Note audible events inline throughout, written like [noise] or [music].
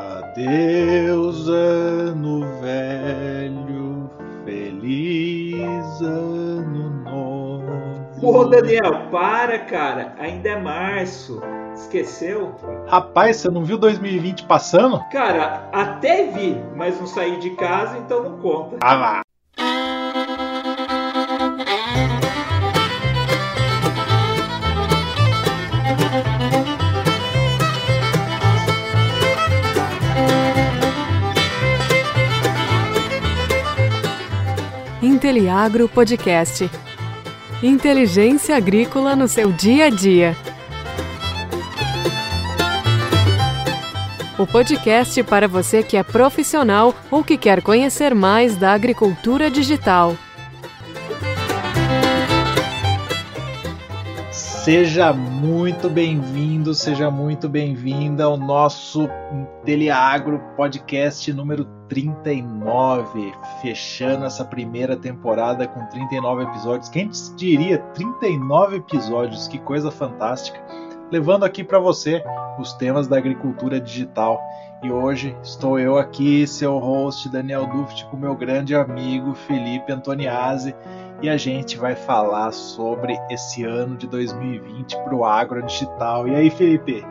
Adeus, ano velho, feliz ano novo. Pô, Daniel, para, cara. Ainda é março. Esqueceu? Rapaz, você não viu 2020 passando? Cara, até vi, mas não saí de casa, então não conta. Ah lá. Inteliagro Podcast. Inteligência agrícola no seu dia a dia. O podcast para você que é profissional ou que quer conhecer mais da agricultura digital. Seja muito bem-vindo, seja muito bem-vinda ao nosso Inteliagro Podcast número 39, fechando essa primeira temporada com 39 episódios. Quem diria 39 episódios? Que coisa fantástica! Levando aqui para você os temas da agricultura digital. E hoje estou eu aqui, seu host Daniel Duft, com meu grande amigo Felipe Antoniazzi e a gente vai falar sobre esse ano de 2020 para o agro digital. E aí, Felipe?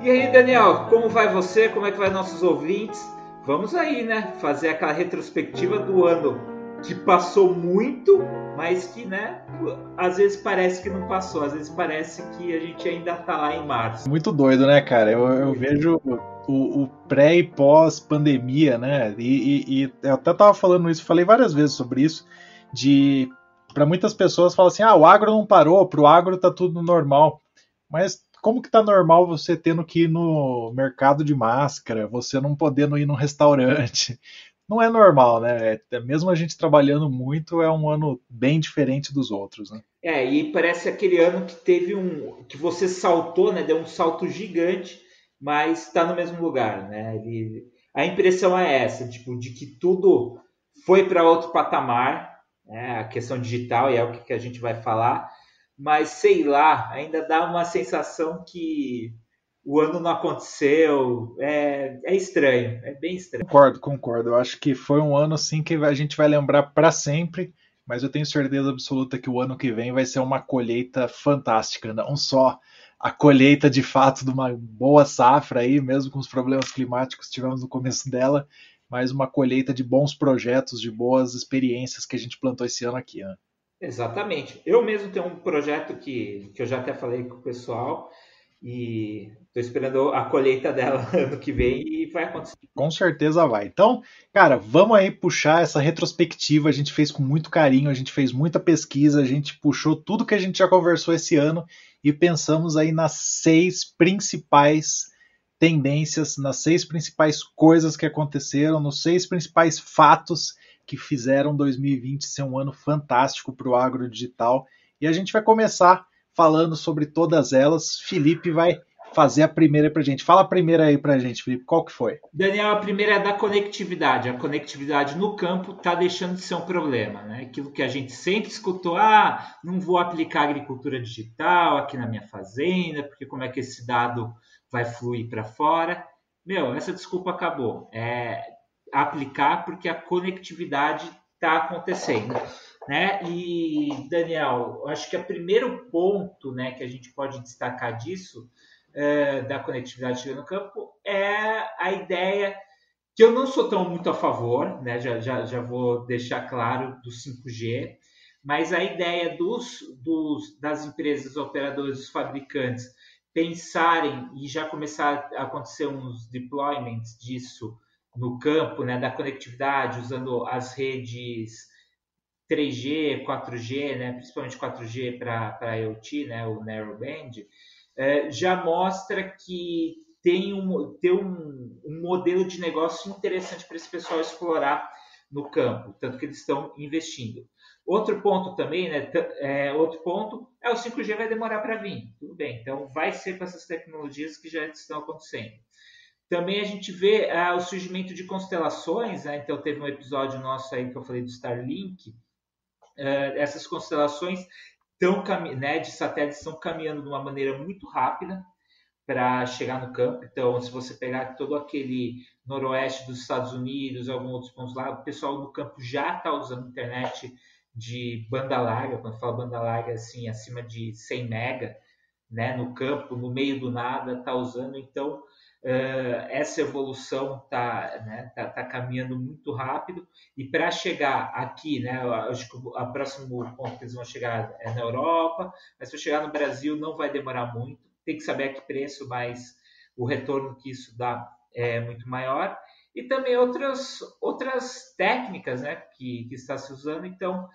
E aí, Daniel, como vai você? Como é que vai nossos ouvintes? Vamos aí, né? Fazer aquela retrospectiva do ano que passou muito, mas que, né, às vezes parece que não passou, às vezes parece que a gente ainda tá lá em março. Muito doido, né, cara? Eu, eu vejo o, o, pré e pós pandemia, né? E, e, e eu até tava falando isso, falei várias vezes sobre isso de para muitas pessoas fala assim: "Ah, o agro não parou, pro agro tá tudo normal". Mas como que tá normal você tendo que ir no mercado de máscara, você não podendo ir num restaurante? [laughs] Não é normal, né? É, mesmo a gente trabalhando muito, é um ano bem diferente dos outros, né? É, e parece aquele ano que teve um. que você saltou, né? Deu um salto gigante, mas está no mesmo lugar, né? Ele, a impressão é essa, tipo, de que tudo foi para outro patamar, né, a questão digital, e é o que a gente vai falar, mas sei lá, ainda dá uma sensação que o ano não aconteceu, é, é estranho, é bem estranho. Concordo, concordo. Eu acho que foi um ano assim que a gente vai lembrar para sempre, mas eu tenho certeza absoluta que o ano que vem vai ser uma colheita fantástica, não só a colheita de fato de uma boa safra aí, mesmo com os problemas climáticos que tivemos no começo dela, mas uma colheita de bons projetos, de boas experiências que a gente plantou esse ano aqui. Né? Exatamente. Eu mesmo tenho um projeto que, que eu já até falei com o pessoal e estou esperando a colheita dela [laughs] ano que vem e vai acontecer. Com certeza vai. Então, cara, vamos aí puxar essa retrospectiva. A gente fez com muito carinho, a gente fez muita pesquisa, a gente puxou tudo que a gente já conversou esse ano e pensamos aí nas seis principais tendências, nas seis principais coisas que aconteceram, nos seis principais fatos que fizeram 2020 ser um ano fantástico para o agro digital. E a gente vai começar falando sobre todas elas. Felipe vai fazer a primeira para gente. Fala a primeira aí para gente, Felipe. Qual que foi? Daniel, a primeira é da conectividade. A conectividade no campo está deixando de ser um problema. Né? Aquilo que a gente sempre escutou, ah, não vou aplicar agricultura digital aqui na minha fazenda, porque como é que esse dado vai fluir para fora. Meu, essa desculpa acabou. É aplicar porque a conectividade está acontecendo. Né? E, Daniel, acho que o primeiro ponto né, que a gente pode destacar disso, é, da conectividade no campo, é a ideia que eu não sou tão muito a favor, né? já, já, já vou deixar claro, do 5G, mas a ideia dos, dos, das empresas operadoras, dos fabricantes, pensarem e já começar a acontecer uns deployments disso no campo, né, da conectividade, usando as redes 3G, 4G, né, principalmente 4G para IoT, né, o Narrowband, é, já mostra que tem, um, tem um, um modelo de negócio interessante para esse pessoal explorar no campo, tanto que eles estão investindo. Outro ponto também, né? É, outro ponto é o 5G vai demorar para vir. Tudo bem, então vai ser com essas tecnologias que já estão acontecendo. Também a gente vê ah, o surgimento de constelações, né? então teve um episódio nosso aí que eu falei do Starlink. Uh, essas constelações estão né, de satélites estão caminhando de uma maneira muito rápida para chegar no campo. Então, se você pegar todo aquele noroeste dos Estados Unidos, alguns outros pontos lá, o pessoal do campo já está usando internet de banda larga, quando fala banda larga, assim, acima de 100 mega, né, no campo, no meio do nada, está usando. Então, uh, essa evolução está né, tá, tá caminhando muito rápido. E para chegar aqui, né, acho que o próximo ponto que eles vão chegar é na Europa, mas para chegar no Brasil não vai demorar muito. Tem que saber a que preço, mas o retorno que isso dá é muito maior. E também outras, outras técnicas né, que, que está se usando. Então,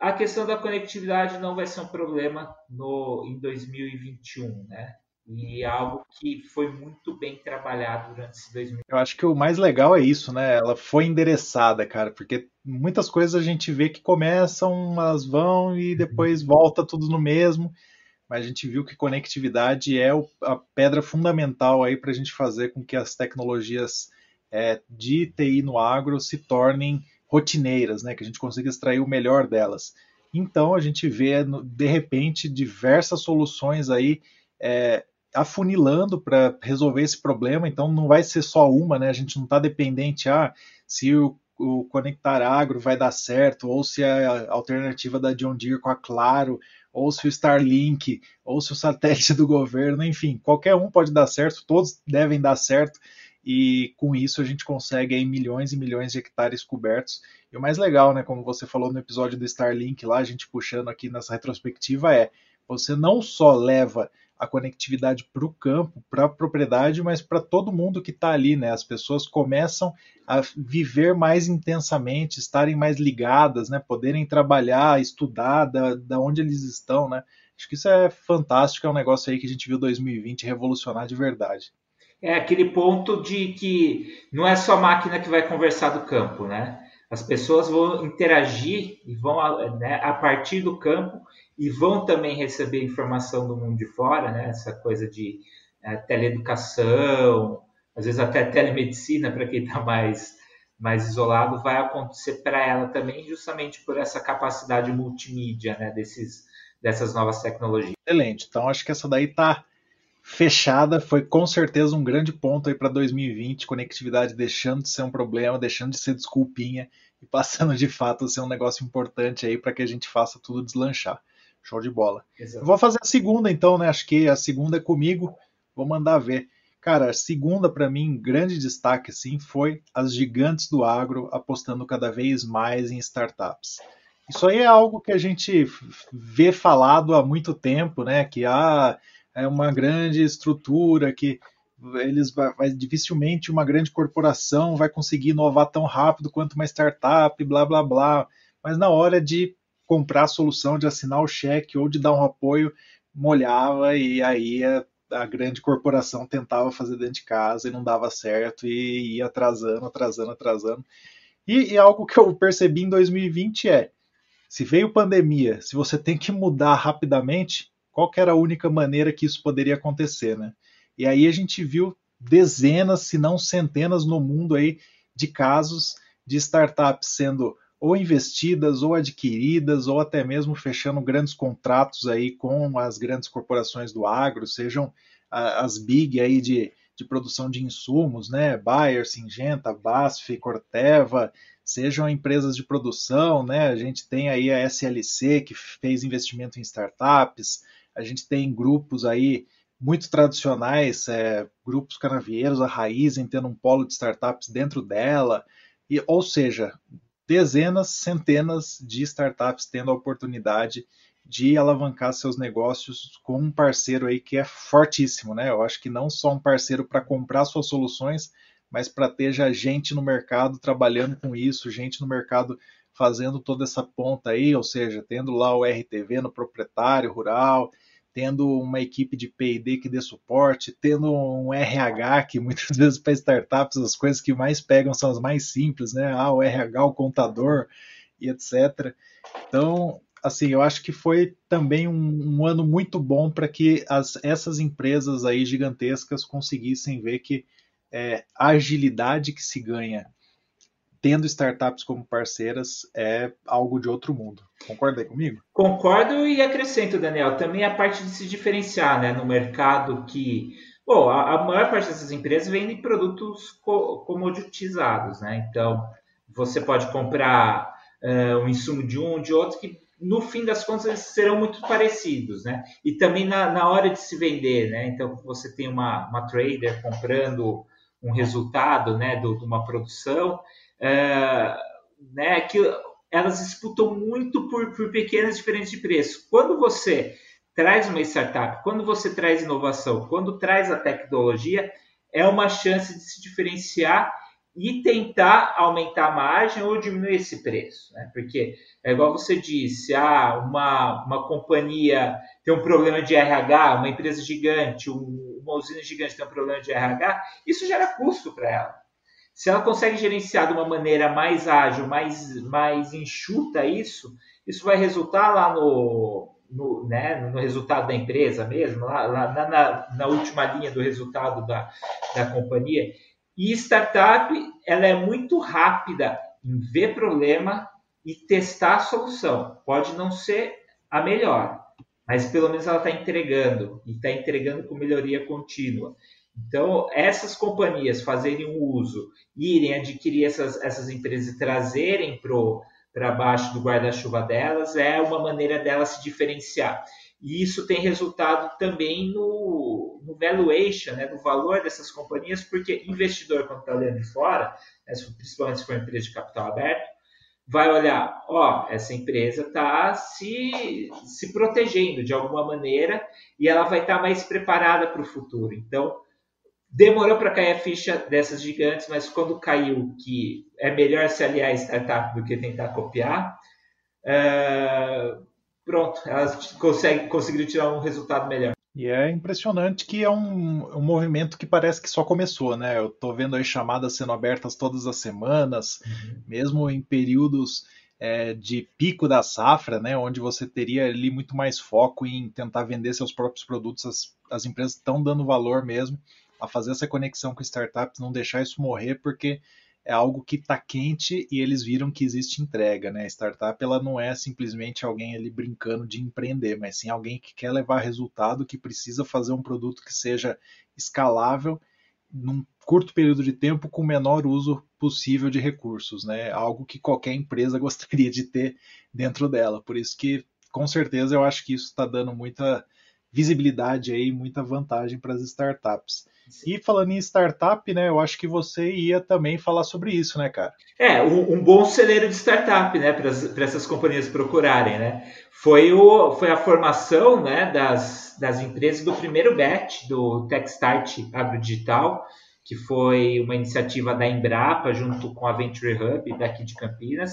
a questão da conectividade não vai ser um problema no, em 2021, né? E é algo que foi muito bem trabalhado durante esse 2020. Eu acho que o mais legal é isso, né? Ela foi endereçada, cara, porque muitas coisas a gente vê que começam, elas vão e depois volta tudo no mesmo. Mas a gente viu que conectividade é a pedra fundamental aí para a gente fazer com que as tecnologias é, de TI no agro se tornem rotineiras, né, que a gente consiga extrair o melhor delas. Então a gente vê de repente diversas soluções aí é, afunilando para resolver esse problema. Então não vai ser só uma, né? A gente não está dependente ah, se o, o, Conectar Agro vai dar certo, ou se a alternativa da John Deere com a Claro, ou se o Starlink, ou se o satélite [laughs] do governo, enfim, qualquer um pode dar certo, todos devem dar certo e com isso a gente consegue aí milhões e milhões de hectares cobertos. E o mais legal, né, como você falou no episódio do Starlink lá, a gente puxando aqui nessa retrospectiva é, você não só leva a conectividade para o campo, para a propriedade, mas para todo mundo que está ali, né? As pessoas começam a viver mais intensamente, estarem mais ligadas, né? Poderem trabalhar, estudar da, da onde eles estão, né? Acho que isso é fantástico, é um negócio aí que a gente viu 2020 revolucionar de verdade é aquele ponto de que não é só a máquina que vai conversar do campo, né? As pessoas vão interagir e vão né, a partir do campo e vão também receber informação do mundo de fora, né? Essa coisa de é, teleeducação, às vezes até telemedicina para quem está mais mais isolado vai acontecer para ela também, justamente por essa capacidade multimídia, né? Desses dessas novas tecnologias. Excelente. Então acho que essa daí está fechada foi com certeza um grande ponto aí para 2020, conectividade deixando de ser um problema, deixando de ser desculpinha e passando de fato a ser um negócio importante aí para que a gente faça tudo deslanchar. Show de bola. Vou fazer a segunda então, né? Acho que a segunda é comigo. Vou mandar ver. Cara, a segunda para mim, grande destaque assim, foi as gigantes do agro apostando cada vez mais em startups. Isso aí é algo que a gente vê falado há muito tempo, né? Que ah, é uma grande estrutura que eles vai, vai, dificilmente uma grande corporação vai conseguir inovar tão rápido quanto uma startup, blá blá blá. Mas na hora de comprar a solução, de assinar o cheque ou de dar um apoio, molhava e aí a, a grande corporação tentava fazer dentro de casa e não dava certo e ia atrasando, atrasando, atrasando. E, e algo que eu percebi em 2020 é, se veio pandemia, se você tem que mudar rapidamente, qual era a única maneira que isso poderia acontecer, né? E aí a gente viu dezenas, se não centenas no mundo aí de casos de startups sendo ou investidas ou adquiridas ou até mesmo fechando grandes contratos aí com as grandes corporações do agro, sejam as big aí de, de produção de insumos, né? Bayer, Singenta, BASF, Corteva, sejam empresas de produção, né? A gente tem aí a SLC que fez investimento em startups, a gente tem grupos aí muito tradicionais, é, grupos canavieiros, a Raizen tendo um polo de startups dentro dela, e, ou seja, dezenas, centenas de startups tendo a oportunidade de alavancar seus negócios com um parceiro aí que é fortíssimo, né? Eu acho que não só um parceiro para comprar suas soluções, mas para ter já gente no mercado trabalhando com isso, gente no mercado fazendo toda essa ponta aí, ou seja, tendo lá o RTV no proprietário rural, tendo uma equipe de P&D que dê suporte, tendo um RH que muitas [laughs] vezes para startups as coisas que mais pegam são as mais simples, né? Ah, o RH, o contador e etc. Então, assim, eu acho que foi também um, um ano muito bom para que as, essas empresas aí gigantescas conseguissem ver que é, a agilidade que se ganha tendo startups como parceiras é algo de outro mundo. Concorda aí comigo? Concordo e acrescento, Daniel, também a parte de se diferenciar né, no mercado que Bom, a, a maior parte dessas empresas vende produtos co comoditizados, né? Então, você pode comprar uh, um insumo de um, de outro, que no fim das contas eles serão muito parecidos, né? E também na, na hora de se vender, né? Então, você tem uma, uma trader comprando um resultado, né, de uma produção, uh, né, que elas disputam muito por, por pequenas diferenças de preço. Quando você traz uma startup, quando você traz inovação, quando traz a tecnologia, é uma chance de se diferenciar e tentar aumentar a margem ou diminuir esse preço. Né? Porque é igual você disse, ah, uma, uma companhia tem um problema de RH, uma empresa gigante, um, uma usina gigante tem um problema de RH, isso gera custo para ela. Se ela consegue gerenciar de uma maneira mais ágil, mais, mais enxuta isso, isso vai resultar lá no, no, né, no resultado da empresa mesmo, lá, lá na, na, última linha do resultado da, da companhia. E startup, ela é muito rápida em ver problema e testar a solução. Pode não ser a melhor, mas pelo menos ela está entregando e está entregando com melhoria contínua. Então, essas companhias fazerem o uso, irem adquirir essas, essas empresas e trazerem para baixo do guarda-chuva delas, é uma maneira delas se diferenciar. E isso tem resultado também no, no valuation, né, no valor dessas companhias, porque investidor, quando está olhando de fora, né, principalmente se for empresa de capital aberto, vai olhar, ó, essa empresa está se, se protegendo de alguma maneira e ela vai estar tá mais preparada para o futuro. Então, demorou para cair a ficha dessas gigantes, mas quando caiu que é melhor se aliar a startup do que tentar copiar, uh, pronto, elas conseguem, conseguiram tirar um resultado melhor. E é impressionante que é um, um movimento que parece que só começou, né? Eu estou vendo aí chamadas sendo abertas todas as semanas, uhum. mesmo em períodos é, de pico da safra, né? Onde você teria ali muito mais foco em tentar vender seus próprios produtos. As, as empresas estão dando valor mesmo a fazer essa conexão com startups, não deixar isso morrer, porque é algo que está quente e eles viram que existe entrega, né? A startup ela não é simplesmente alguém ali brincando de empreender, mas sim alguém que quer levar resultado, que precisa fazer um produto que seja escalável num curto período de tempo com o menor uso possível de recursos, né? Algo que qualquer empresa [laughs] gostaria de ter dentro dela. Por isso que, com certeza, eu acho que isso está dando muita visibilidade aí, muita vantagem para as startups. E falando em startup, né, eu acho que você ia também falar sobre isso, né, cara? É, um, um bom celeiro de startup, né, para essas companhias procurarem, né? Foi, o, foi a formação, né, das, das empresas do primeiro batch do Techstart Agrodigital, que foi uma iniciativa da Embrapa junto com a Venture Hub daqui de Campinas,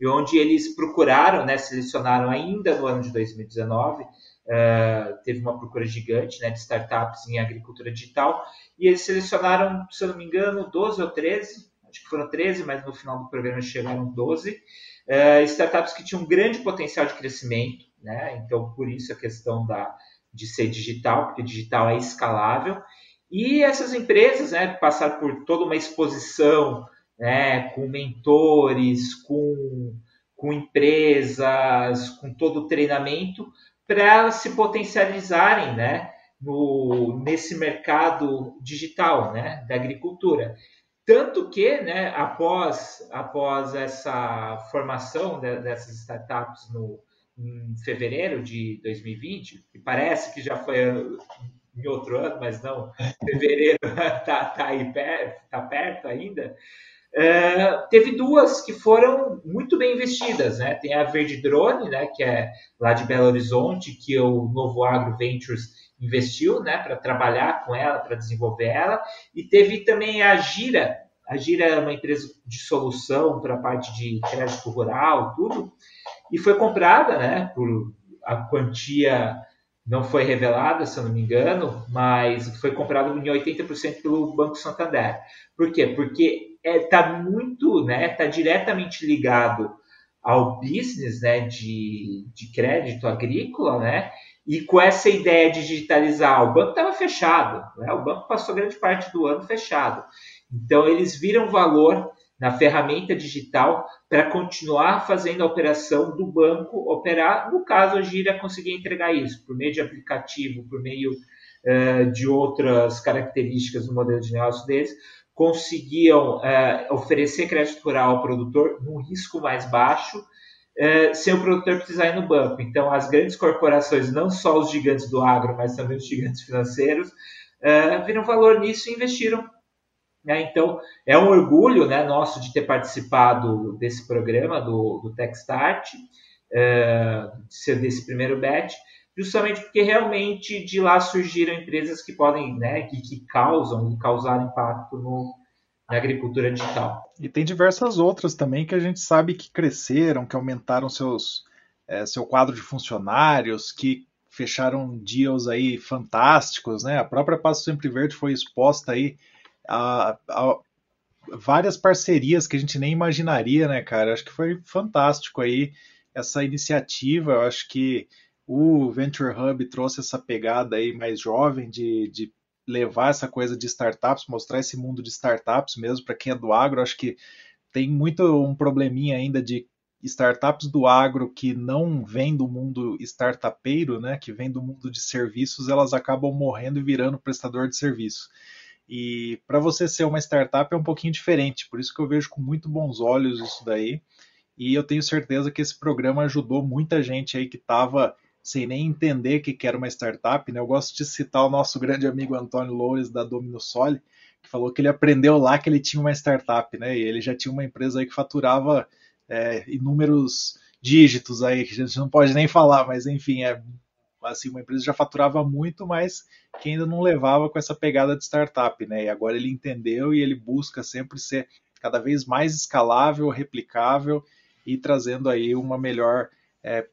e onde eles procuraram, né, selecionaram ainda no ano de 2019 Uh, teve uma procura gigante né, de startups em agricultura digital e eles selecionaram, se eu não me engano, 12 ou 13, acho que foram 13, mas no final do programa chegaram 12, uh, eh, startups que tinham um grande potencial de crescimento, né? então por isso a questão da, de ser digital, porque digital é escalável, e essas empresas né, passaram por toda uma exposição né, com mentores, com, com empresas, com todo o treinamento, para elas se potencializarem né, no, nesse mercado digital né, da agricultura. Tanto que, né, após, após essa formação de, dessas startups no, em fevereiro de 2020, que parece que já foi em outro ano, mas não, fevereiro está [laughs] tá aí perto, tá perto ainda, Uh, teve duas que foram muito bem investidas, né? Tem a Verde Drone, né, que é lá de Belo Horizonte, que o Novo Agro Ventures investiu, né, para trabalhar com ela, para desenvolver ela, e teve também a Gira. A Gira é uma empresa de solução para a parte de crédito rural, tudo, e foi comprada, né, por a quantia não foi revelada, se eu não me engano, mas foi comprada em 80% pelo Banco Santander. Por quê? Porque está é, tá muito, né, está diretamente ligado ao business, né, de, de crédito agrícola, né, e com essa ideia de digitalizar, o banco estava fechado, né, o banco passou grande parte do ano fechado. Então eles viram valor na ferramenta digital para continuar fazendo a operação do banco operar. No caso, a Gira conseguia entregar isso por meio de aplicativo, por meio uh, de outras características do modelo de negócio deles, conseguiam uh, oferecer crédito rural ao produtor num risco mais baixo, uh, sem o produtor precisar ir no banco. Então, as grandes corporações, não só os gigantes do agro, mas também os gigantes financeiros, uh, viram valor nisso e investiram. Né? Então, é um orgulho né, nosso de ter participado desse programa, do, do TechStart, ser desse primeiro batch, justamente porque realmente de lá surgiram empresas que podem, né, que, que causam e causar impacto no, na agricultura digital. E tem diversas outras também que a gente sabe que cresceram, que aumentaram seus, é, seu quadro de funcionários, que fecharam deals aí fantásticos, né? A própria Passo Sempre Verde foi exposta aí a, a várias parcerias que a gente nem imaginaria, né, cara? Acho que foi fantástico aí essa iniciativa. Eu acho que o Venture Hub trouxe essa pegada aí mais jovem de, de levar essa coisa de startups, mostrar esse mundo de startups mesmo para quem é do agro. Acho que tem muito um probleminha ainda de startups do agro que não vêm do mundo startupeiro, né, que vêm do mundo de serviços, elas acabam morrendo e virando prestador de serviço. E para você ser uma startup é um pouquinho diferente, por isso que eu vejo com muito bons olhos isso daí. E eu tenho certeza que esse programa ajudou muita gente aí que estava sem nem entender que era uma startup. Né? Eu gosto de citar o nosso grande amigo Antônio Loures, da Domino Soli, que falou que ele aprendeu lá que ele tinha uma startup, né? E ele já tinha uma empresa aí que faturava é, inúmeros dígitos aí, que a gente não pode nem falar, mas enfim, é assim, uma empresa já faturava muito, mas que ainda não levava com essa pegada de startup, né? E agora ele entendeu e ele busca sempre ser cada vez mais escalável, replicável e trazendo aí uma melhor é,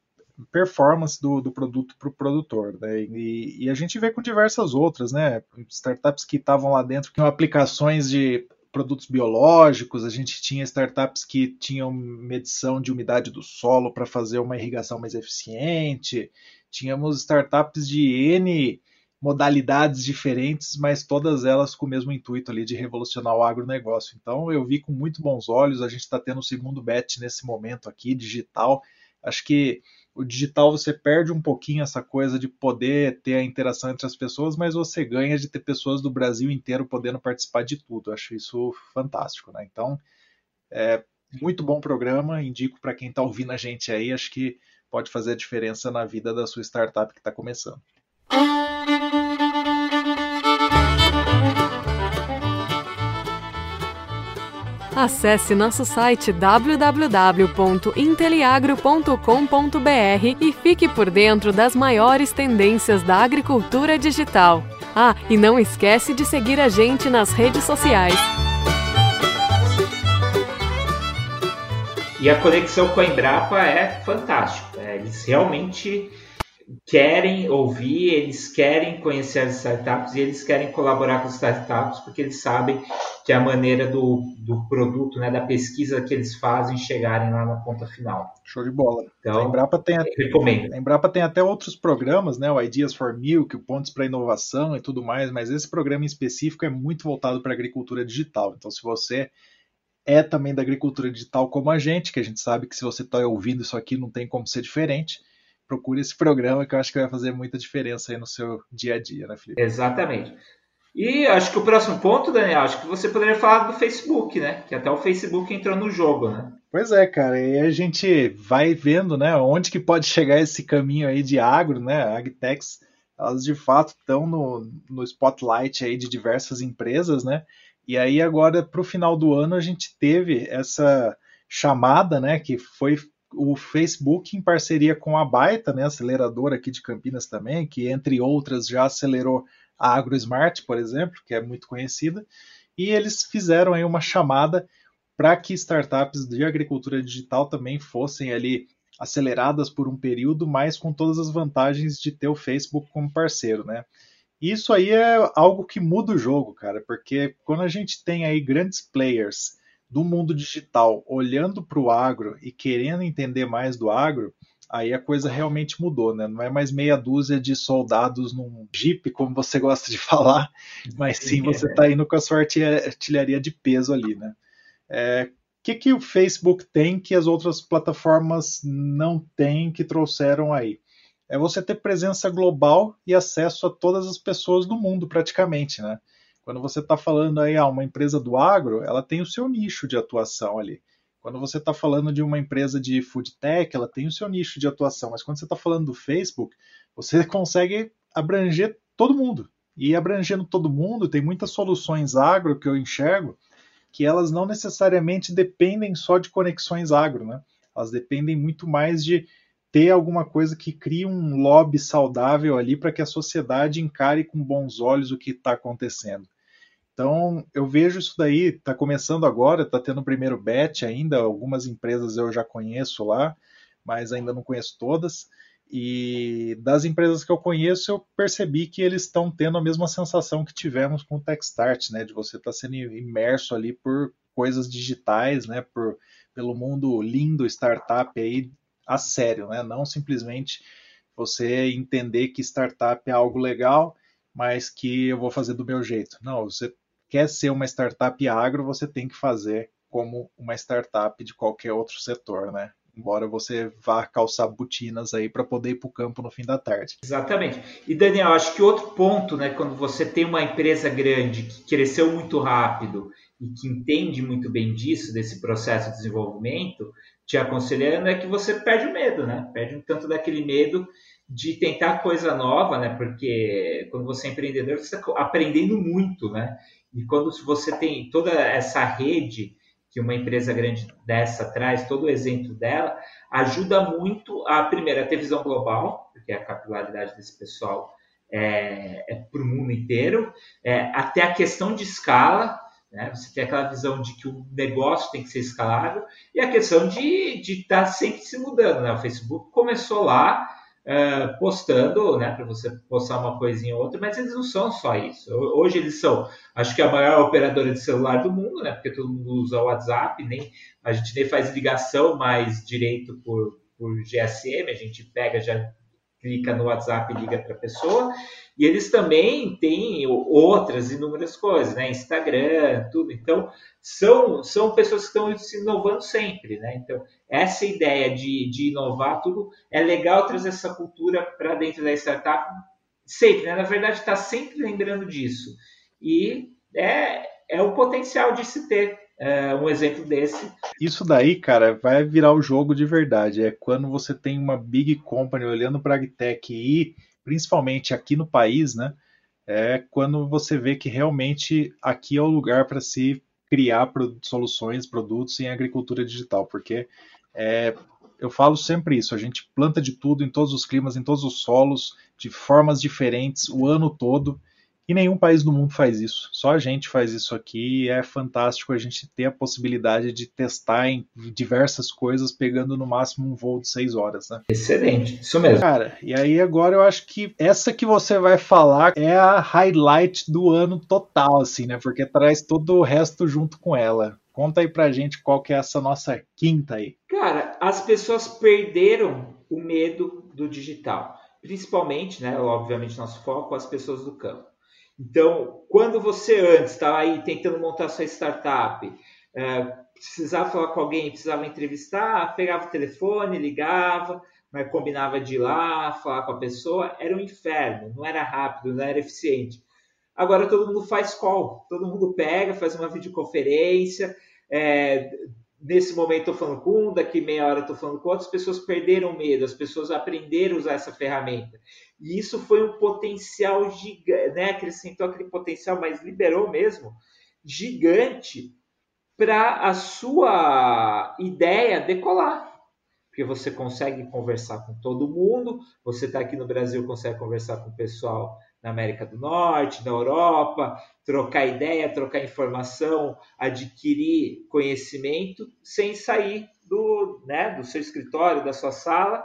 performance do, do produto para o produtor. Né? E, e, a gente vê com diversas outras, né? Startups que estavam lá dentro, que tinham aplicações de produtos biológicos, a gente tinha startups que tinham medição de umidade do solo para fazer uma irrigação mais eficiente, tínhamos startups de N modalidades diferentes, mas todas elas com o mesmo intuito ali de revolucionar o agronegócio. Então eu vi com muito bons olhos, a gente está tendo o segundo bet nesse momento aqui, digital. Acho que o digital você perde um pouquinho essa coisa de poder ter a interação entre as pessoas, mas você ganha de ter pessoas do Brasil inteiro podendo participar de tudo. acho isso fantástico, né? Então, é muito bom programa, indico para quem está ouvindo a gente aí, acho que pode fazer a diferença na vida da sua startup que está começando. Acesse nosso site www.inteliagro.com.br e fique por dentro das maiores tendências da agricultura digital. Ah, e não esquece de seguir a gente nas redes sociais. E a conexão com a Embrapa é fantástica. É, eles realmente querem ouvir, eles querem conhecer as startups e eles querem colaborar com as startups porque eles sabem que é a maneira do, do produto, né, da pesquisa que eles fazem chegarem lá na ponta final. Show de bola. Então, a Embrapa tem, recomendo. A Embrapa tem até outros programas, né, o Ideas for Milk, o Pontes para Inovação e tudo mais, mas esse programa em específico é muito voltado para a agricultura digital. Então, se você é também da agricultura digital como a gente, que a gente sabe que se você está ouvindo isso aqui não tem como ser diferente, procure esse programa que eu acho que vai fazer muita diferença aí no seu dia a dia, né, Felipe? Exatamente. E acho que o próximo ponto, Daniel, acho que você poderia falar do Facebook, né? Que até o Facebook entrou no jogo, né? Pois é, cara, e a gente vai vendo, né, onde que pode chegar esse caminho aí de agro, né? Agtechs, elas de fato estão no, no spotlight aí de diversas empresas, né? E aí agora para o final do ano a gente teve essa chamada, né, que foi o Facebook em parceria com a Baita, né, aceleradora aqui de Campinas também, que entre outras já acelerou a AgroSmart, por exemplo, que é muito conhecida, e eles fizeram aí uma chamada para que startups de agricultura digital também fossem ali aceleradas por um período, mas com todas as vantagens de ter o Facebook como parceiro, né? Isso aí é algo que muda o jogo, cara, porque quando a gente tem aí grandes players do mundo digital olhando para o agro e querendo entender mais do agro, aí a coisa realmente mudou, né? Não é mais meia dúzia de soldados num jeep, como você gosta de [laughs] falar, mas sim você está indo com a sua artilharia de peso ali, né? É, o que, que o Facebook tem que as outras plataformas não têm que trouxeram aí? é você ter presença global e acesso a todas as pessoas do mundo, praticamente, né? Quando você está falando aí, ah, uma empresa do agro, ela tem o seu nicho de atuação ali. Quando você está falando de uma empresa de food tech, ela tem o seu nicho de atuação. Mas quando você está falando do Facebook, você [laughs] consegue abranger todo mundo. E abrangendo todo mundo, tem muitas soluções agro que eu enxergo que elas não necessariamente dependem só de conexões agro, né? Elas dependem muito mais de ter alguma coisa que crie um lobby saudável ali para que a sociedade encare com bons olhos o que está acontecendo. Então, eu vejo isso daí, está começando agora, está tendo o primeiro batch ainda, algumas empresas eu já conheço lá, mas ainda não conheço todas. E das empresas que eu conheço, eu percebi que eles estão tendo a mesma sensação que tivemos com o Techstart, né? De você estar tá sendo imerso ali por coisas digitais, né? Por, pelo mundo lindo startup aí a sério, né? Não simplesmente você entender que startup é algo legal, mas que eu vou fazer do meu jeito. Não, você quer ser uma startup agro, você tem que fazer como uma startup de qualquer outro setor, né? embora você vá calçar botinas aí para poder ir para o campo no fim da tarde. Exatamente. E Daniel, acho que outro ponto, né, quando você tem uma empresa grande que cresceu muito rápido e que entende muito bem disso, desse processo de desenvolvimento, te aconselhando é que você perde o medo, né? Perde um tanto daquele medo de tentar coisa nova, né? Porque quando você é empreendedor, você está aprendendo muito, né? E quando você tem toda essa rede que uma empresa grande dessa traz, todo o exemplo dela, ajuda muito a, primeiro, a ter visão global, porque a capilaridade desse pessoal é, é para o mundo inteiro, é, até a questão de escala, né? você tem aquela visão de que o negócio tem que ser escalável, e a questão de estar tá sempre se mudando. Né? O Facebook começou lá, uh, postando, né, para você postar uma coisinha ou outra, mas eles não são só isso. Hoje eles são, acho que a maior operadora de celular do mundo, né, porque todo mundo usa o WhatsApp, nem a gente nem faz ligação mais direito por, por GSM, a gente pega já clica no WhatsApp e liga para a pessoa. E eles também têm outras inúmeras coisas, né? Instagram, tudo. Então, são, são pessoas que estão se inovando sempre, né? Então, essa ideia de, de inovar tudo, é legal trazer essa cultura para dentro da startup sempre, né? Na verdade, está sempre lembrando disso. E é, é o potencial de se ter é, um exemplo desse. Isso daí, cara, vai virar o jogo de verdade. É quando você tem uma big company olhando para a agtech e principalmente aqui no país, né? É quando você vê que realmente aqui é o lugar para se criar soluções, produtos em agricultura digital, porque é, eu falo sempre isso, a gente planta de tudo em todos os climas, em todos os solos, de formas diferentes, o ano todo, e nenhum país do mundo faz isso. Só a gente faz isso aqui e é fantástico a gente ter a possibilidade de testar em diversas coisas, pegando no máximo um voo de seis horas, né? Excelente, isso mesmo. Cara, e aí agora eu acho que essa que você vai falar é a highlight do ano total, assim, né? Porque traz todo o resto junto com ela. Conta aí pra gente qual que é essa nossa quinta aí. Cara, as pessoas perderam o medo do digital. Principalmente, né? Obviamente, nosso foco, as pessoas do campo. Então, quando você antes estava aí tentando montar sua startup, é, precisava falar com alguém, precisava entrevistar, pegava o telefone, ligava, mas combinava de ir lá, falar com a pessoa, era um inferno, não era rápido, não era eficiente. Agora todo mundo faz call, todo mundo pega, faz uma videoconferência, é, nesse momento estou falando com um, daqui meia hora estou falando com outras pessoas perderam medo, as pessoas aprenderam a usar essa ferramenta. E isso foi um potencial gigante, né? acrescentou aquele potencial, mas liberou mesmo, gigante para a sua ideia decolar. Porque você consegue conversar com todo mundo, você está aqui no Brasil, consegue conversar com o pessoal na América do Norte, na Europa, trocar ideia, trocar informação, adquirir conhecimento sem sair do, né, do seu escritório, da sua sala.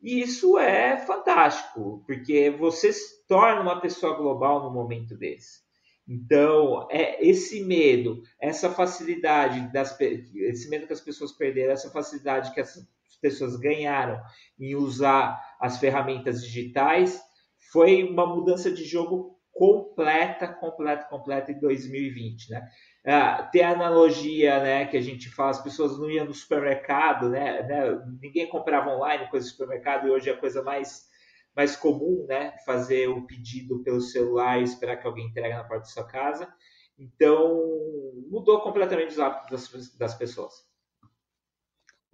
E isso é fantástico, porque você se torna uma pessoa global no momento desse. Então, é esse medo, essa facilidade, das, esse medo que as pessoas perderam, essa facilidade que as pessoas ganharam em usar as ferramentas digitais, foi uma mudança de jogo completa, completa, completa em 2020, né? Ah, tem a analogia, né, que a gente fala, as pessoas não iam no supermercado, né, né ninguém comprava online coisa do supermercado e hoje é a coisa mais mais comum, né? Fazer o pedido pelo celular e esperar que alguém entregue na porta da sua casa. Então, mudou completamente os hábitos das, das pessoas.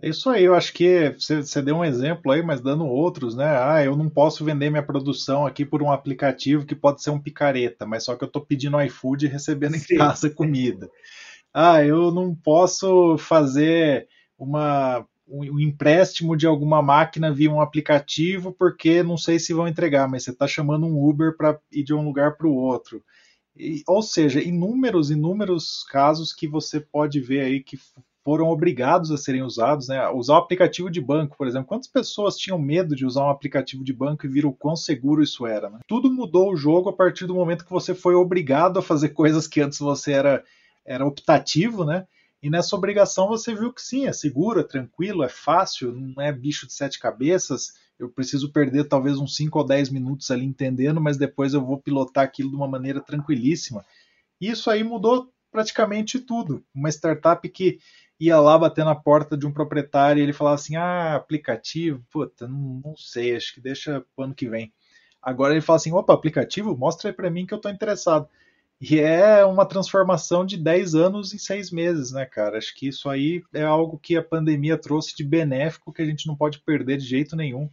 É isso aí, eu acho que você, você, deu um exemplo aí, mas dando outros, né? Ah, eu não posso vender minha produção aqui por um aplicativo que pode ser um picareta, mas só que eu estou pedindo iFood e recebendo em Sim. casa comida. Ah, eu não posso fazer uma, um empréstimo de alguma máquina via um aplicativo porque não sei se vão entregar, mas você está chamando um Uber para ir de um lugar para o outro. E, ou seja, inúmeros, inúmeros casos que você pode ver aí que foram obrigados a serem usados, né? Usar o aplicativo de banco, por exemplo. Quantas pessoas tinham medo de usar um aplicativo de banco e viram o quão seguro isso era? Né? Tudo mudou o jogo a partir do momento que você foi obrigado a fazer [laughs] coisas que antes você era, era optativo, né? E nessa obrigação você viu que sim, é seguro, é tranquilo, é fácil, não é bicho de sete cabeças. Eu preciso perder talvez uns 5 ou 10 minutos ali entendendo, mas depois eu vou pilotar aquilo de uma maneira tranquilíssima. Isso aí mudou praticamente tudo. Uma startup que ia lá bater na porta de um proprietário e ele falava assim: ah, aplicativo, puta, não, não sei, acho que deixa pro ano que vem. Agora ele fala assim: opa, aplicativo, mostra aí para mim que eu estou interessado. E é uma transformação de 10 anos em 6 meses, né, cara? Acho que isso aí é algo que a pandemia trouxe de benéfico que a gente não pode perder de jeito nenhum.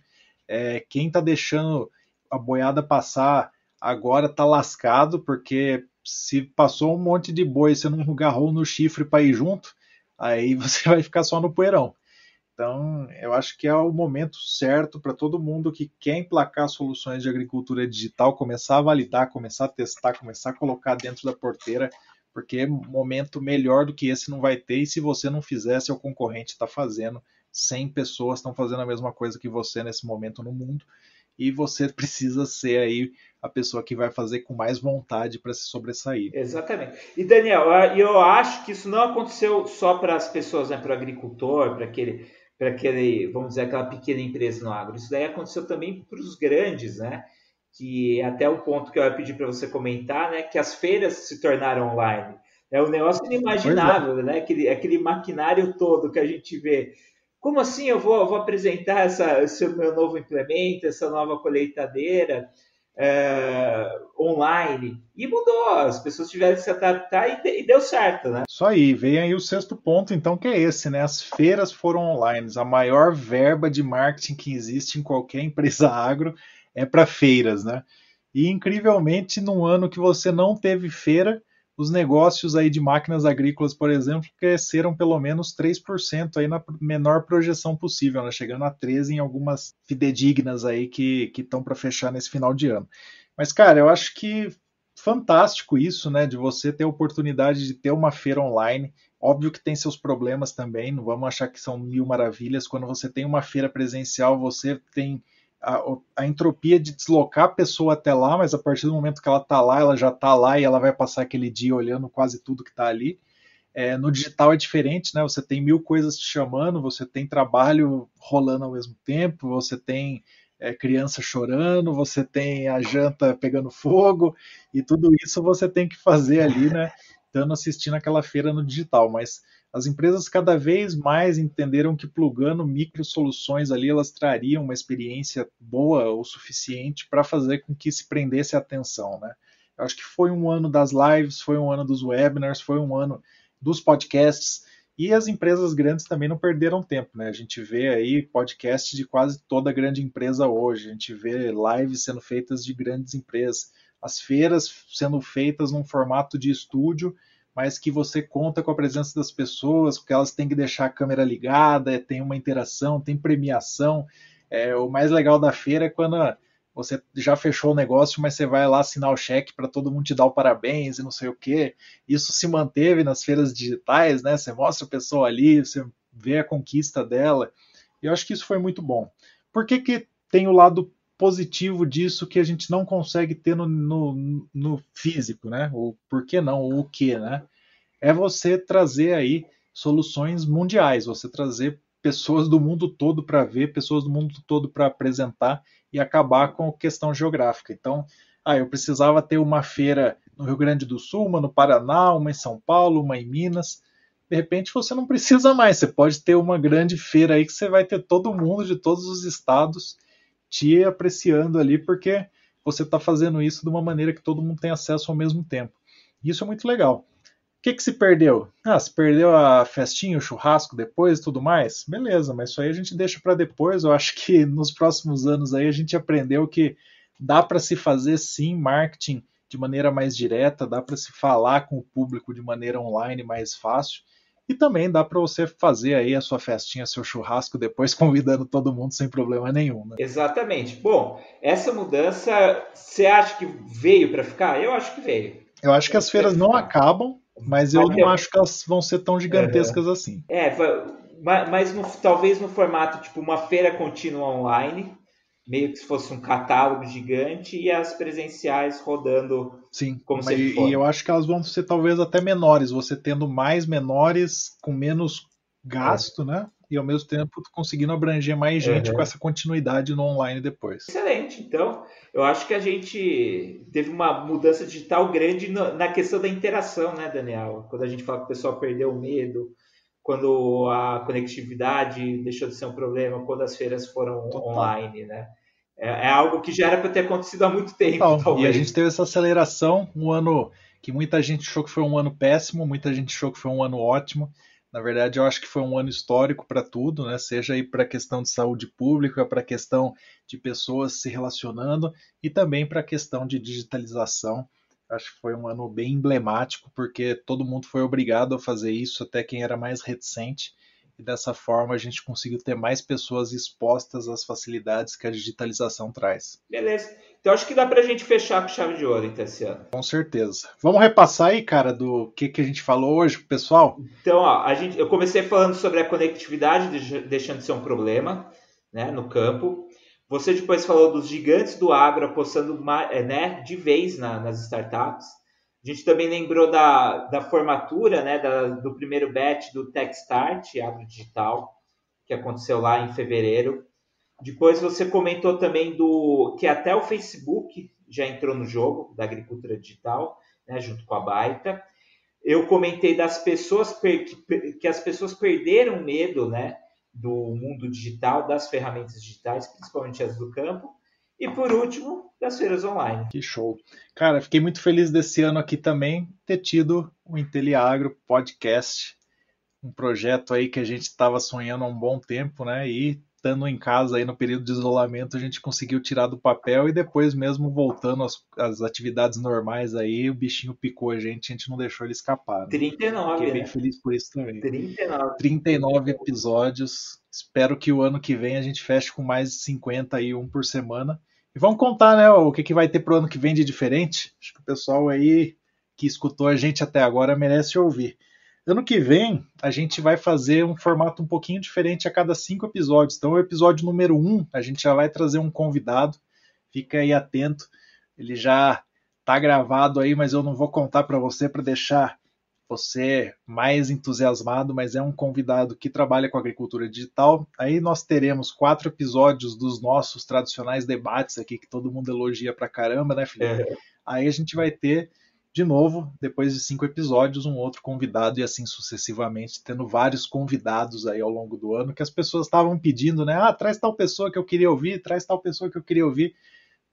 É, quem está deixando a boiada passar agora está lascado, porque se passou um monte de boi, você não agarrou no chifre para ir junto, aí [laughs] você vai ficar só no poeirão. Então, eu acho que é o momento certo para todo mundo que quer emplacar soluções de agricultura digital começar a validar, começar a testar, começar a colocar dentro da porteira, porque momento melhor do que esse não vai ter, e se você não fizer, seu concorrente está fazendo, 100 pessoas estão fazendo a mesma coisa que você nesse momento no mundo, e você precisa ser aí a pessoa que vai fazer com mais vontade para se sobressair. Exatamente. E Daniel, eu acho que isso não aconteceu só para as pessoas, né, para o agricultor, para aquele, para aquele, vamos dizer, aquela pequena empresa no agro. Isso daí aconteceu também para os grandes, né? Que até o ponto que eu ia pedir para você comentar, né, que as feiras se tornaram online. É um negócio inimaginável, é. né? Aquele, aquele maquinário todo que a gente vê como assim eu vou, vou apresentar essa, esse meu novo implemento, essa nova colheitadeira é, online? E mudou, as pessoas tiveram que se adaptar e, e, deu certo, né? Isso aí, vem aí o sexto ponto, então, que é esse, né? As feiras foram online. A maior verba de marketing que existe em qualquer empresa [laughs] agro é para feiras, né? E incrivelmente, num ano que você não teve feira, os negócios aí de máquinas agrícolas, por exemplo, cresceram pelo menos 3% aí na menor projeção possível, né? chegando a 13 em algumas fidedignas aí que estão para fechar nesse final de ano. Mas, cara, eu acho que fantástico isso, né, de você ter a oportunidade de ter uma feira online. Óbvio que tem seus problemas também, não vamos achar que são mil maravilhas. Quando você tem uma feira presencial, você tem a, a, entropia de deslocar a pessoa até lá, mas a partir do momento que ela está lá, ela já está lá e ela vai passar aquele dia olhando quase tudo que está ali. É, no digital é diferente, né? Você tem mil coisas te chamando, você tem trabalho rolando ao mesmo tempo, você tem é, criança chorando, você tem a janta pegando fogo, e tudo isso você tem que fazer ali, né? [laughs] Estando assistindo aquela feira no digital. Mas as empresas cada vez mais entenderam que plugando micro soluções ali, elas trariam uma experiência boa o suficiente para fazer com que se prendesse a atenção, né? Eu acho que foi um ano das lives, foi um ano dos webinars, foi um ano dos podcasts, e as empresas grandes também não perderam tempo, né? A gente vê aí podcasts de quase toda grande empresa hoje, a gente vê lives sendo feitas de grandes empresas, as feiras sendo feitas num formato de estúdio, mas que você conta com a presença das pessoas, porque elas têm que deixar a câmera ligada, tem uma interação, tem premiação. É, o mais legal da feira é quando você já fechou o negócio, mas você vai lá assinar o cheque para todo mundo te dar o parabéns e não sei o quê. Isso se manteve nas feiras digitais, né? Você mostra a pessoa ali, você vê a conquista dela. Eu acho que isso foi muito bom. Por que, que tem o lado positivo disso que a gente não consegue ter no, no, no físico, né? O por que não, o que, né? É você trazer aí soluções mundiais, você trazer pessoas do mundo todo para ver, pessoas do mundo todo para apresentar e acabar com a questão geográfica. Então, ah, eu precisava ter uma feira no Rio Grande do Sul, uma no Paraná, uma em São Paulo, uma em Minas. De repente você não precisa mais, você pode ter uma grande feira aí que você vai ter todo mundo de todos os estados te apreciando ali, porque você está fazendo isso de uma maneira que todo mundo tem acesso ao mesmo tempo. Isso é muito legal. O que, que se perdeu? Ah, se perdeu a festinha, o churrasco depois e tudo mais? Beleza, mas isso aí a gente deixa para depois. Eu acho que [laughs] nos próximos anos aí a gente aprendeu que dá para se fazer sim marketing de maneira mais direta, dá para se falar com o público de maneira online mais fácil. E também dá para você fazer aí a sua festinha, seu churrasco depois, [laughs] convidando todo mundo sem problema nenhum. Né? Exatamente. Bom, essa mudança, você acha que veio para ficar? Eu acho que veio. Eu acho que as feiras não acabam, mas eu não acho que elas vão ser tão gigantescas assim. É, mas no, talvez no formato tipo uma feira contínua online, meio que se fosse um catálogo gigante e as presenciais rodando Sim, como e, e eu acho que elas vão ser talvez até menores, você tendo mais menores com menos gasto, é. né? E ao mesmo tempo conseguindo abranger mais gente uhum. com essa continuidade no online depois. Excelente. Então, eu acho que a gente teve uma mudança digital grande na questão da interação, né, Daniel? Quando a gente fala que o pessoal perdeu o medo, quando a conectividade deixou de ser um problema, quando as feiras foram Total. online, né? É, é, algo que já era para ter acontecido há muito tempo. Total. E a gente teve essa aceleração, um ano que muita gente achou que foi um ano péssimo, muita gente achou que foi um ano ótimo. Na verdade, eu acho que foi um ano histórico para tudo, né? Seja aí para a questão de saúde pública, para a questão de pessoas se relacionando e também para a questão de digitalização Acho que foi um ano bem emblemático, porque todo mundo foi obrigado a fazer isso, até quem era mais reticente. E dessa forma a gente conseguiu ter mais pessoas expostas às facilidades que a digitalização traz. Beleza. Então acho que dá para a gente fechar com chave de ouro ano. Com certeza. Vamos repassar aí, cara, do que, que a gente falou hoje pessoal? Então, ó, a gente, eu comecei falando sobre a conectividade deixando de ser um problema né, no campo. Você depois falou dos gigantes do agro apostando é, né, de vez na, nas startups. A gente também lembrou da, da formatura, né, da, do primeiro batch do Techstart, Agro Digital, que aconteceu lá em fevereiro. Depois você comentou também do que até o Facebook já entrou no jogo da agricultura digital, né, junto com a Baita. Eu comentei das pessoas que, que as pessoas perderam medo, né, do mundo digital, das ferramentas digitais, principalmente as do campo. E por último, das feiras online. Que show. Cara, fiquei muito feliz desse ano aqui também ter tido o Inteliagro Podcast, um projeto aí que a gente estava sonhando há um bom tempo, né? E estando em casa aí no período de isolamento, a gente conseguiu tirar do papel e depois mesmo voltando às, às atividades normais aí, o bichinho picou a gente, a gente não deixou ele escapar. Né? 39, Fiquei né? bem feliz por isso também. 39. 39 episódios. Espero que o ano que vem a gente feche com mais de 50 aí, um por semana. E vamos contar, né, o que, que vai ter pro ano que vem de diferente. Acho que o pessoal aí que escutou a gente até agora merece ouvir. Ano que vem, a gente vai fazer um formato um pouquinho diferente a cada cinco episódios. Então, o episódio número um, a gente já vai trazer um convidado. Fica aí atento. Ele já está gravado aí, mas eu não vou contar para você para deixar você mais entusiasmado, mas é um convidado que trabalha com agricultura digital. Aí nós teremos quatro episódios dos nossos tradicionais debates aqui, que todo mundo elogia pra caramba, né, Felipe? É. Aí a gente vai ter de novo, depois de cinco episódios, um outro convidado e assim sucessivamente, tendo vários convidados aí ao longo do ano que as pessoas estavam pedindo, né? Ah, traz tal pessoa que eu queria ouvir, traz tal pessoa que eu queria ouvir.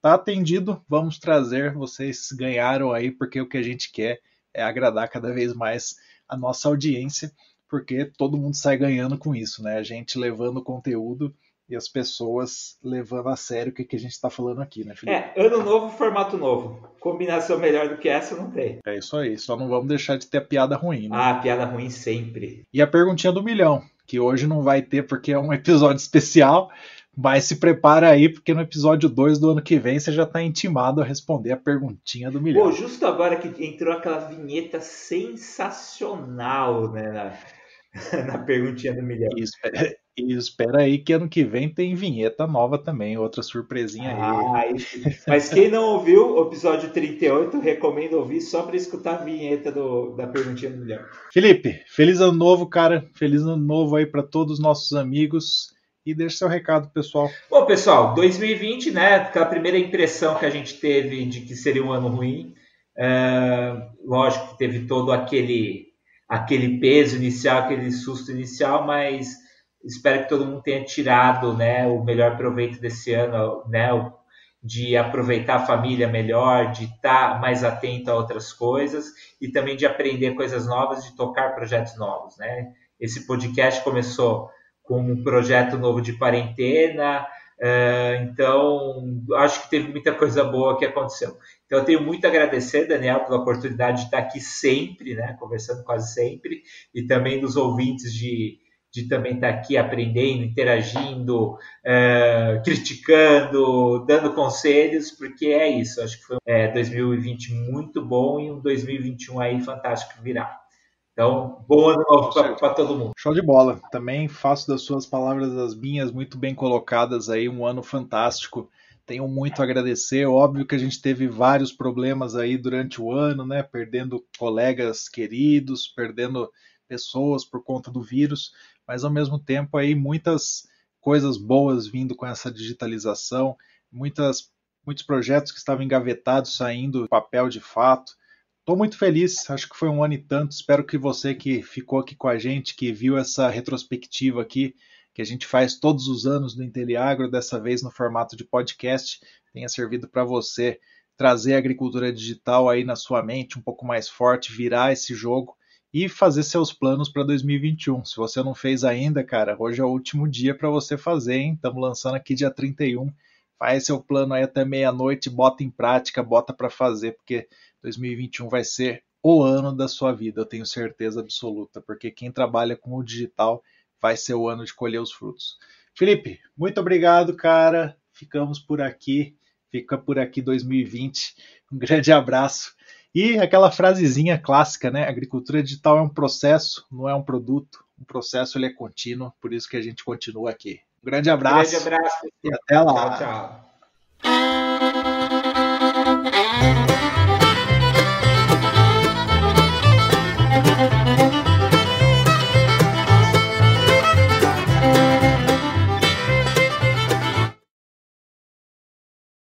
Tá atendido, vamos trazer. Vocês ganharam aí, porque o que a gente quer é agradar cada vez mais a nossa audiência, porque todo mundo sai ganhando com isso, né? A gente levando conteúdo e as pessoas levando a sério o que, que a gente está falando aqui, né, Felipe? É, ano novo, formato novo. Combinação melhor do que essa não tem. É isso aí, só não vamos deixar de ter a piada ruim, né? Ah, piada ruim sempre. E a perguntinha do milhão, que hoje não vai ter porque é um episódio [laughs] especial, mas se prepara aí, porque no episódio 2 do ano que vem você já está intimado a responder a perguntinha do milhão. Pô, justo agora que entrou aquela vinheta sensacional, né? Na, [laughs] na perguntinha do milhão. Isso, é, e espera aí que ano que vem tem vinheta nova também, outra surpresinha ah, aí. Mas quem não ouviu o episódio 38, recomendo ouvir só para escutar a vinheta do, da perguntinha do milhão. Felipe, feliz ano novo, cara. Feliz ano novo aí para todos os nossos amigos. E deixe seu recado, pessoal. Bom, pessoal, 2020, né? Aquela primeira impressão que a gente teve de que seria um ano ruim. É, lógico que teve todo aquele, aquele peso inicial, aquele susto inicial, mas espero que todo mundo tenha tirado né, o melhor proveito desse ano, né, de aproveitar a família melhor, de estar mais atento a outras coisas e também de aprender coisas novas, de tocar projetos novos. Né? Esse podcast começou com um projeto novo de quarentena, uh, então acho que teve muita coisa boa que aconteceu. Então eu tenho muito a agradecer, Daniel, pela oportunidade de estar aqui sempre, né, conversando quase sempre, e também dos ouvintes de de também estar aqui aprendendo, interagindo, é, criticando, dando conselhos, porque é isso. Acho que foi um é, 2020 muito bom e um 2021 aí fantástico virar. Então, bom ano novo para todo mundo. Show de bola. Também faço das suas palavras as minhas muito bem colocadas aí, um ano fantástico. Tenho muito a agradecer. Óbvio que a gente teve vários problemas aí durante o ano, né? Perdendo colegas queridos, perdendo pessoas por conta do vírus, mas ao mesmo tempo aí muitas coisas boas vindo com essa digitalização, muitas, muitos projetos que estavam engavetados saindo do papel de fato. Estou muito feliz, acho que foi um ano e tanto. Espero que você que ficou aqui com a gente, que viu essa retrospectiva aqui, que a gente faz todos os anos no Inteliagro, dessa vez no formato de podcast, tenha servido para você trazer a agricultura digital aí na sua mente um pouco mais forte, virar esse jogo e fazer seus planos para 2021. Se você não fez ainda, cara, hoje é o último dia para você fazer, hein? Estamos lançando aqui dia 31. Faz seu plano aí até meia-noite, bota em prática, bota para fazer, porque 2021 vai ser o ano da sua vida, eu tenho certeza absoluta, porque quem trabalha com o digital vai ser o ano de colher os frutos. Felipe, muito obrigado, cara. Ficamos por aqui. Fica por aqui 2020. Um grande abraço e aquela frasezinha clássica, né? Agricultura digital é um processo, não é um produto. Um processo ele é contínuo, por isso que a gente continua aqui. Um grande abraço. Um grande abraço. E até lá. Tchau, tchau.